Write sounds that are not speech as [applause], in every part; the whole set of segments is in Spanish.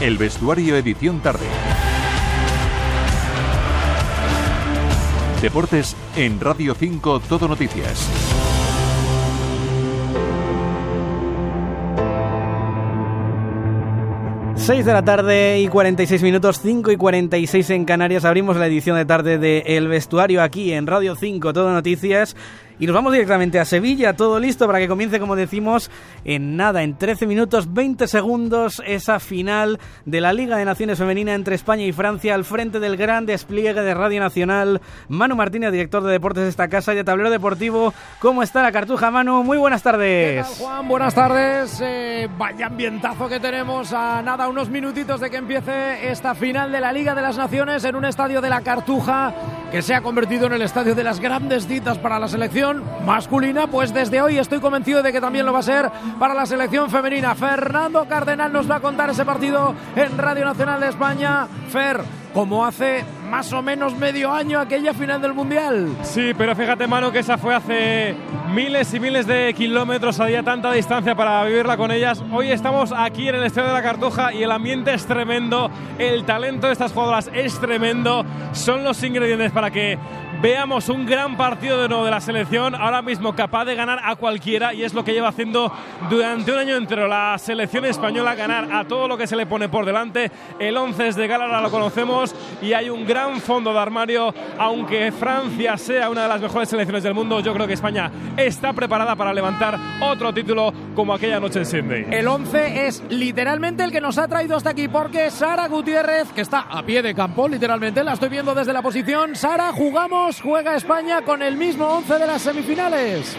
El vestuario edición tarde. Deportes en Radio 5 Todo Noticias. 6 de la tarde y 46 minutos, 5 y 46 en Canarias. Abrimos la edición de tarde de El Vestuario aquí en Radio 5 Todo Noticias. Y nos vamos directamente a Sevilla, todo listo para que comience, como decimos, en nada, en 13 minutos 20 segundos, esa final de la Liga de Naciones Femenina entre España y Francia al frente del gran despliegue de Radio Nacional. Manu Martínez, director de deportes de esta casa y de Tablero Deportivo. ¿Cómo está la cartuja, Manu? Muy buenas tardes. ¿Qué Juan? Buenas tardes. Eh, vaya ambientazo que tenemos a nada, unos minutitos de que empiece esta final de la Liga de las Naciones en un estadio de la Cartuja que se ha convertido en el estadio de las grandes citas para la selección masculina, pues desde hoy estoy convencido de que también lo va a ser para la selección femenina. Fernando Cardenal nos va a contar ese partido en Radio Nacional de España. Fer, como hace más o menos medio año aquella final del Mundial. Sí, pero fíjate, mano, que esa fue hace miles y miles de kilómetros, había tanta distancia para vivirla con ellas. Hoy estamos aquí en el Estadio de la Cartuja y el ambiente es tremendo, el talento de estas jugadoras es tremendo, son los ingredientes para que veamos un gran partido de nuevo de la selección, ahora mismo capaz de ganar a cualquiera y es lo que lleva haciendo durante un año entero la selección española, ganar a todo lo que se le pone por delante. El 11 es de gala, ahora lo conocemos y hay un gran fondo de armario, aunque Francia sea una de las mejores selecciones del mundo, yo creo que España está preparada para levantar otro título como aquella noche en Sydney. El 11 es literalmente el que nos ha traído hasta aquí porque Sara Gutiérrez, que está a pie de campo, literalmente, la estoy viendo desde la posición. Sara, jugamos juega España con el mismo 11 de las semifinales.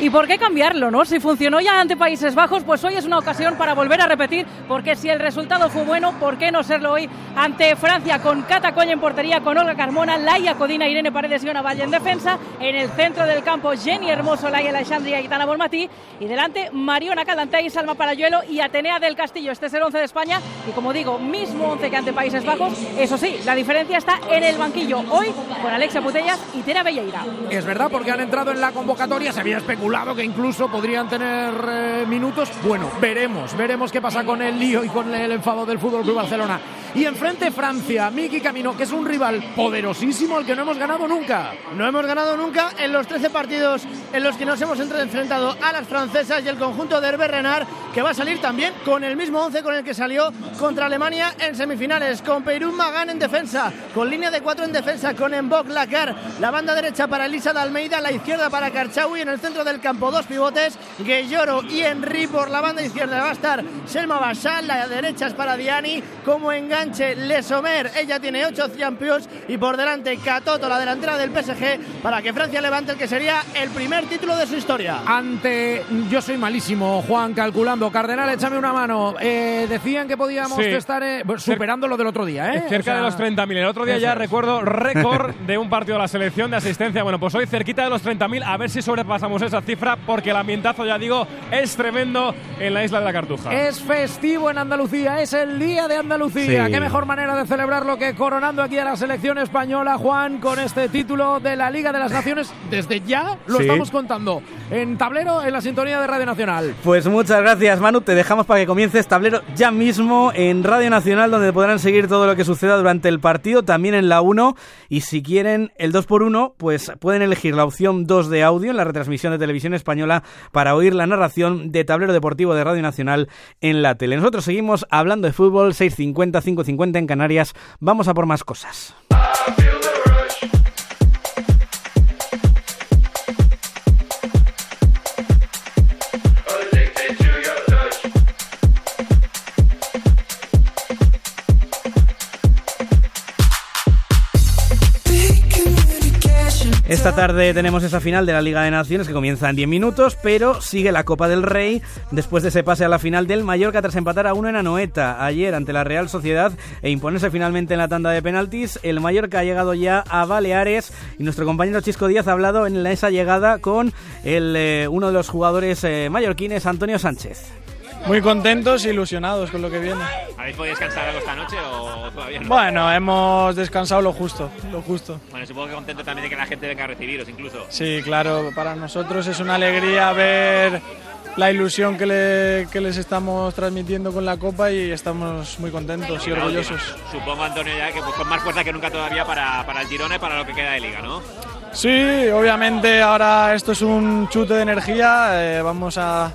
¿Y por qué cambiarlo, no? Si funcionó ya ante Países Bajos, pues hoy es una ocasión para volver a repetir, porque si el resultado fue bueno, ¿por qué no serlo hoy ante Francia con Cata Coña en portería, con Olga Carmona, Laia Codina, Irene Paredes y Ona Valle en defensa, en el centro del campo Jenny Hermoso, Laia Alexandria y Gitana Bolmatí, y delante Mariona Calantay, Salma Parayuelo y Atenea del Castillo. Este es el 11 de España y como digo, mismo 11 que ante Países Bajos. Eso sí, la diferencia está en el banquillo hoy con Alexia Putellas y Tera Belleira. Es verdad, porque han entrado en la convocatoria, se había especulado que incluso podrían tener eh, minutos. Bueno, veremos, veremos qué pasa con el lío y con el enfado del Fútbol Club Barcelona. Y enfrente Francia, Miki Camino, que es un rival poderosísimo al que no hemos ganado nunca. No hemos ganado nunca en los 13 partidos en los que nos hemos enfrentado a las francesas y el conjunto de Hervé Renard, que va a salir también con el mismo 11 con el que salió contra Alemania en semifinales, con Peirún Magán en defensa, con línea de cuatro en defensa, con Embok Lacar, la banda derecha para Elisa de Almeida, la izquierda para Karchaui, en el centro del campo dos pivotes, Guelloro y Henry por la banda izquierda va a estar Selma Bashal, la derecha es para Diani, como enganche Lesomer, ella tiene ocho champions y por delante Catoto, la delantera del PSG, para que Francia levante el que sería el primer título de su historia. Ante, yo soy malísimo, Juan, calculando, Cardenal, échame una mano, eh, decían que podíamos Sí. estar eh, superando lo del otro día, ¿eh? Cerca O sea, de los 30.000. El otro día ya es. recuerdo [laughs] récord de un partido de la selección de asistencia. Bueno, pues hoy cerquita de los 30.000. A ver si sobrepasamos esa cifra porque el ambientazo, ya digo, es tremendo en la isla de la Cartuja. Es festivo en Andalucía, es el día de Andalucía. Sí. Qué mejor manera de celebrarlo que coronando aquí a la selección española, Juan, con este título de la Liga de las Naciones. Desde ya lo Sí. estamos contando en tablero en la sintonía de Radio Nacional. Pues muchas gracias, Manu. Te dejamos para que comiences tablero ya mismo en Radio Nacional, donde podrán seguir todo lo que suceda durante el partido, también en la 1. Y si quieren el 2x1, pues pueden elegir la opción 2 de audio en la retransmisión de televisión española para oír la narración de tablero deportivo de Radio Nacional en la tele. Nosotros seguimos hablando de fútbol, 6.50, 5.50 en Canarias. Vamos a por más cosas. Esta tarde tenemos esa final de la Liga de Naciones que comienza en 10 minutos, pero sigue la Copa del Rey después de ese pase a la final del Mallorca tras empatar a uno en Anoeta ayer ante la Real Sociedad e imponerse finalmente en la tanda de penaltis. El Mallorca ha llegado ya a Baleares y nuestro compañero Chisco Díaz ha hablado en esa llegada con el, eh, uno de los jugadores eh, mallorquines, Antonio Sánchez. Muy contentos e ilusionados con lo que viene. ¿Habéis podido descansar algo esta noche o todavía no? Bueno, hemos descansado lo justo, lo justo. Bueno, supongo que contento también de que la gente venga a recibiros incluso. Sí, claro, para nosotros es una alegría ver la ilusión que, les estamos transmitiendo con la Copa y estamos muy contentos y orgullosos. Supongo, Antonio, ya que pues, con más fuerza que nunca todavía para, para el Girona y para lo que queda de Liga, ¿no? Sí, obviamente ahora esto es un chute de energía, eh, vamos a,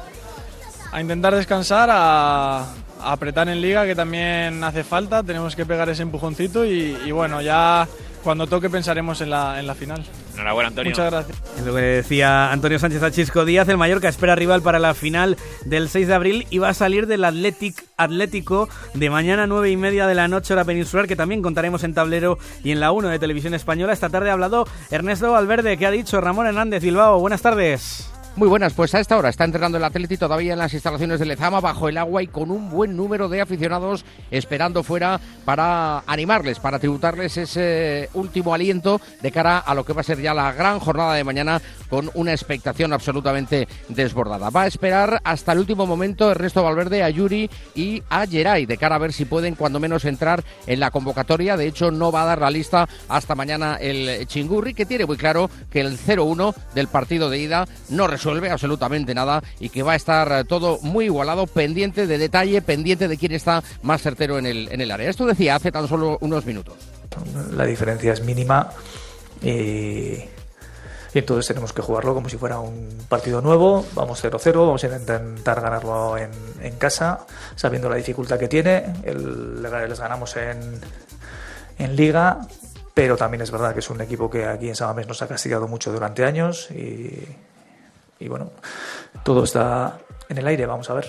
a, intentar descansar, a, apretar en liga que también hace falta, tenemos que pegar ese empujoncito y bueno, ya cuando toque pensaremos en la, en la final. Enhorabuena, Antonio. Muchas gracias. Es lo que decía Antonio Sánchez Achisco Díaz. El Mallorca espera rival para la final del 6 de abril y va a salir del Athletic Atlético de mañana 9 y media de la noche hora peninsular, que también contaremos en tablero y en la 1 de Televisión Española. Esta tarde ha hablado Ernesto Valverde, que ha dicho Ramón Hernández Bilbao. Buenas tardes. Muy buenas, pues a esta hora está entrenando el Atleti todavía en las instalaciones de Lezama bajo el agua y con un buen número de aficionados esperando fuera para animarles, para tributarles ese último aliento de cara a lo que va a ser ya la gran jornada de mañana con una expectación absolutamente desbordada. Va a esperar hasta el último momento Ernesto Valverde a Yuri y a Geray de cara a ver si pueden cuando menos entrar en la convocatoria. De hecho, no va a dar la lista hasta mañana el Chingurri, que tiene muy claro que el 0-1 del partido de ida no resulta resuelve absolutamente nada y que va a estar todo muy igualado, pendiente de detalle, pendiente de quién está más certero en el, en el área. Esto decía hace tan solo unos minutos. La diferencia es mínima y, entonces tenemos que jugarlo como si fuera un partido nuevo. Vamos 0-0, vamos a intentar ganarlo en, en, casa, sabiendo la dificultad que tiene. El, les ganamos en, en Liga, pero también es verdad que es un equipo que aquí en Samamés nos ha castigado mucho durante años y, y bueno, todo está en el aire, vamos a ver.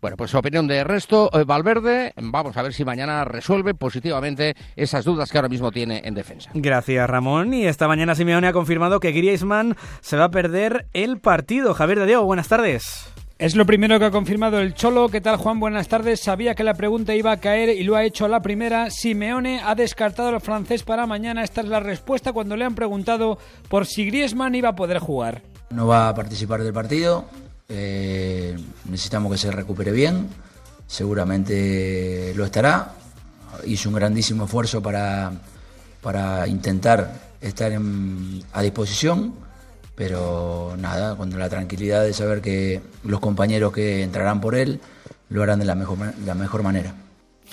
Bueno, pues opinión de resto, eh, Valverde, vamos a ver si mañana resuelve positivamente esas dudas que ahora mismo tiene en defensa. Gracias, Ramón. Y esta mañana Simeone ha confirmado que Griezmann se va a perder el partido. Javier de Diego, buenas tardes. Es lo primero que ha confirmado el Cholo. ¿Qué tal, Juan? Buenas tardes. Sabía que la pregunta iba a caer y lo ha hecho a la primera. Simeone ha descartado al francés para mañana. Esta es la respuesta cuando le han preguntado por si Griezmann iba a poder jugar. No va a participar del partido. Eh, necesitamos que se recupere bien. Seguramente lo estará. Hizo un grandísimo esfuerzo para, para intentar estar a disposición pero nada, con la tranquilidad de saber que los compañeros que entrarán por él lo harán de la mejor, la mejor manera.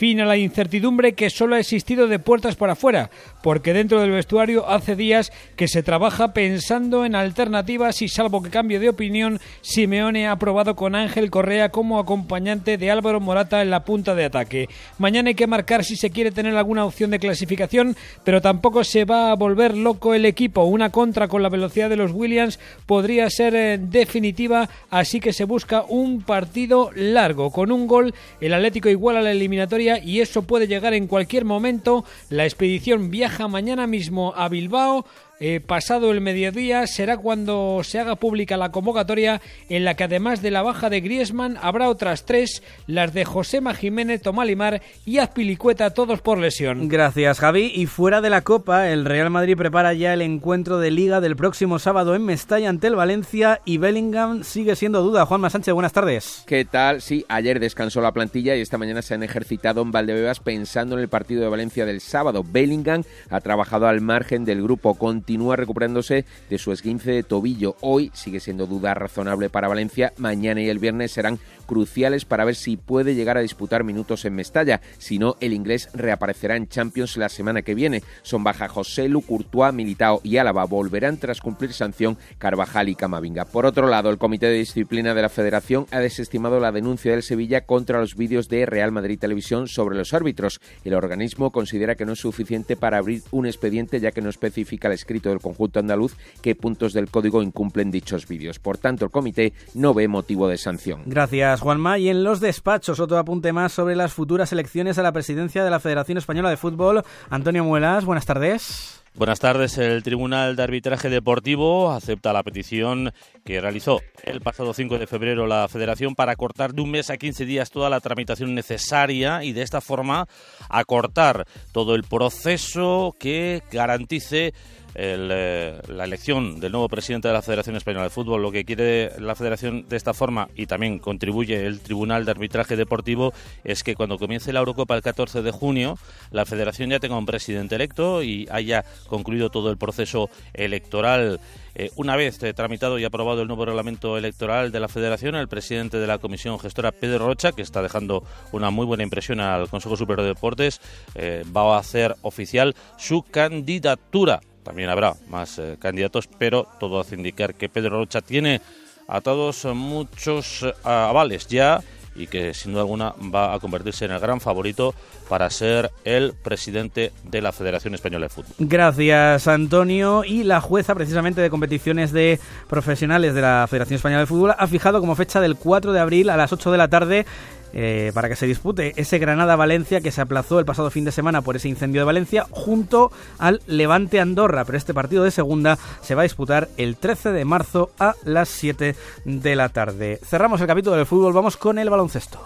Fin a la incertidumbre que solo ha existido de puertas para afuera, porque dentro del vestuario hace días que se trabaja pensando en alternativas y salvo que cambie de opinión, Simeone ha probado con Ángel Correa como acompañante de Álvaro Morata en la punta de ataque. Mañana hay que marcar si se quiere tener alguna opción de clasificación, pero tampoco se va a volver loco el equipo. Una contra con la velocidad de los Williams podría ser eh, definitiva, así que se busca un partido largo. Con un gol, el Atlético igual a la eliminatoria y eso puede llegar en cualquier momento. La expedición viaja mañana mismo a Bilbao eh, pasado el mediodía será cuando se haga pública la convocatoria en la que además de la baja de Griezmann habrá otras tres, las de Josema Jiménez, Tomalimar y Azpilicueta, todos por lesión. Gracias Javi. Y fuera de la Copa, el Real Madrid prepara ya el encuentro de Liga del próximo sábado en Mestalla ante el Valencia y Bellingham sigue siendo duda. Juanma Sánchez, buenas tardes. ¿Qué tal? Sí, ayer descansó la plantilla y esta mañana se han ejercitado en Valdebebas pensando en el partido de Valencia del sábado. Bellingham ha trabajado al margen del grupo continuo continúa recuperándose de su esguince de tobillo. Hoy sigue siendo duda razonable para Valencia. Mañana y el viernes serán cruciales para ver si puede llegar a disputar minutos en Mestalla. Si no, el inglés reaparecerá en Champions la semana que viene. Son baja José Lu, Courtois, Militao y Álava. Volverán tras cumplir sanción Carvajal y Camavinga. Por otro lado, el Comité de Disciplina de la Federación ha desestimado la denuncia del Sevilla contra los vídeos de Real Madrid Televisión sobre los árbitros. El organismo considera que no es suficiente para abrir un expediente ya que no especifica el escrito del conjunto andaluz qué puntos del código incumplen dichos vídeos. Por tanto, el comité no ve motivo de sanción. Gracias, Juanma. Y en los despachos, otro apunte más sobre las futuras elecciones a la presidencia de la Federación Española de Fútbol. Antonio Muelas, buenas tardes. Buenas tardes. El Tribunal de Arbitraje Deportivo acepta la petición que realizó el pasado 5 de febrero la Federación para cortar de un mes a 15 días toda la tramitación necesaria y de esta forma acortar todo el proceso que garantice eh, la elección del nuevo presidente de la Federación Española de Fútbol. Lo que quiere la Federación de esta forma, y también contribuye el Tribunal de Arbitraje Deportivo, es que cuando comience la Eurocopa el 14 de junio, la Federación ya tenga un presidente electo y haya concluido todo el proceso electoral. Eh, una vez eh, tramitado y aprobado el nuevo reglamento electoral de la Federación, el presidente de la Comisión Gestora, Pedro Rocha, que está dejando una muy buena impresión al Consejo Superior de Deportes, eh, va a hacer oficial su candidatura. También habrá más candidatos, pero todo hace indicar que Pedro Rocha tiene a todos muchos avales ya y que sin duda alguna va a convertirse en el gran favorito para ser el presidente de la Federación Española de Fútbol. Gracias, Antonio. Y la jueza, precisamente de competiciones de profesionales de la Federación Española de Fútbol, ha fijado como fecha del 4 de abril a las 8 de la tarde eh, para que se dispute ese Granada-Valencia que se aplazó el pasado fin de semana por ese incendio de Valencia junto al Levante Andorra. Pero este partido de segunda se va a disputar el 13 de marzo a las 7 de la tarde. Cerramos el capítulo del fútbol, vamos con el baloncesto.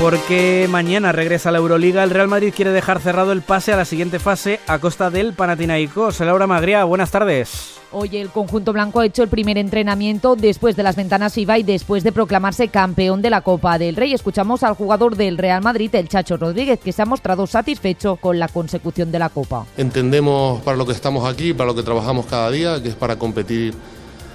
Porque mañana regresa a la Euroliga, el Real Madrid quiere dejar cerrado el pase a la siguiente fase a costa del Panathinaikos. Laura Magria, buenas tardes. Hoy el conjunto blanco ha hecho el primer entrenamiento después de las ventanas IVA y después de proclamarse campeón de la Copa del Rey. Escuchamos al jugador del Real Madrid, el Chacho Rodríguez, que se ha mostrado satisfecho con la consecución de la Copa. Entendemos para lo que estamos aquí, para lo que trabajamos cada día, que es para competir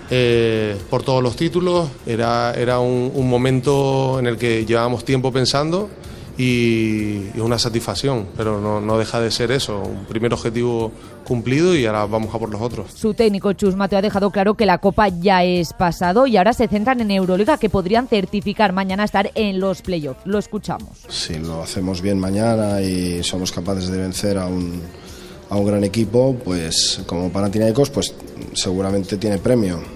eh, por todos los títulos. Era, era un momento en el que llevábamos tiempo pensando y, es una satisfacción, pero no, deja de ser eso, un primer objetivo cumplido y ahora vamos a por los otros. Su técnico Chus Mateo ha dejado claro que la Copa ya es pasado y ahora se centran en Euroliga que podrían certificar mañana estar en los playoffs. Lo escuchamos. Si lo hacemos bien mañana y somos capaces de vencer a un, a un gran equipo, pues como Panathinaikos, pues seguramente tiene premio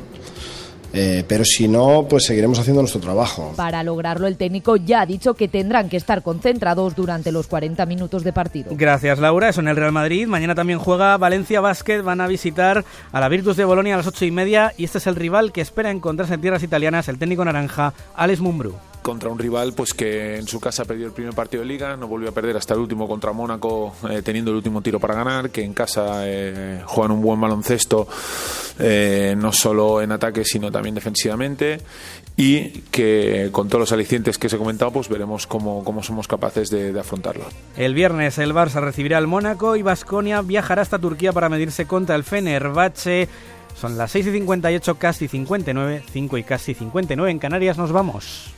eh, pero si no, pues seguiremos haciendo nuestro trabajo. Para lograrlo, el técnico ya ha dicho que tendrán que estar concentrados durante los 40 minutos de partido. Gracias, Laura. Eso en el Real Madrid. Mañana también juega Valencia Basket. Van a visitar a la Virtus de Bolonia a las 8 y media. Y este es el rival que espera encontrarse en tierras italianas, el técnico naranja, Alex Mumbrú contra un rival pues que en su casa perdió el primer partido de liga, no volvió a perder hasta el último contra Mónaco, eh, teniendo el último tiro para ganar, que en casa eh, juegan un buen baloncesto, eh, no solo en ataque sino también defensivamente, y que con todos los alicientes que se he comentado, pues veremos cómo, cómo somos capaces de, afrontarlo. El viernes el Barça recibirá al Mónaco y Vasconia viajará hasta Turquía para medirse contra el Fenerbahce. Son las 6 y 58, casi 59, 5 y casi 59 en Canarias. Nos vamos.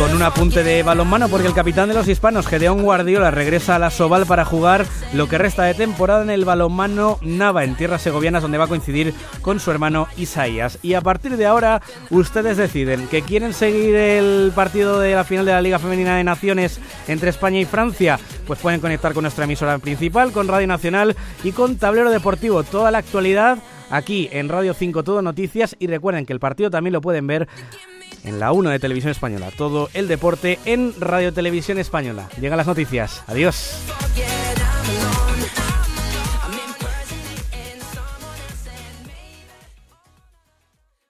Con un apunte de balonmano porque el capitán de los hispanos, Gedeón Guardiola, regresa a la Soval para jugar lo que resta de temporada en el balonmano Nava, en tierras segovianas, donde va a coincidir con su hermano Isaías. Y a partir de ahora, ustedes deciden que quieren seguir el partido de la final de la Liga Femenina de Naciones entre España y Francia, pues pueden conectar con nuestra emisora principal, con Radio Nacional y con Tablero Deportivo. Toda la actualidad aquí en Radio 5 Todo Noticias y recuerden que el partido también lo pueden ver en la 1 de Televisión Española. Todo el deporte en Radio Televisión Española. Llegan las noticias. Adiós.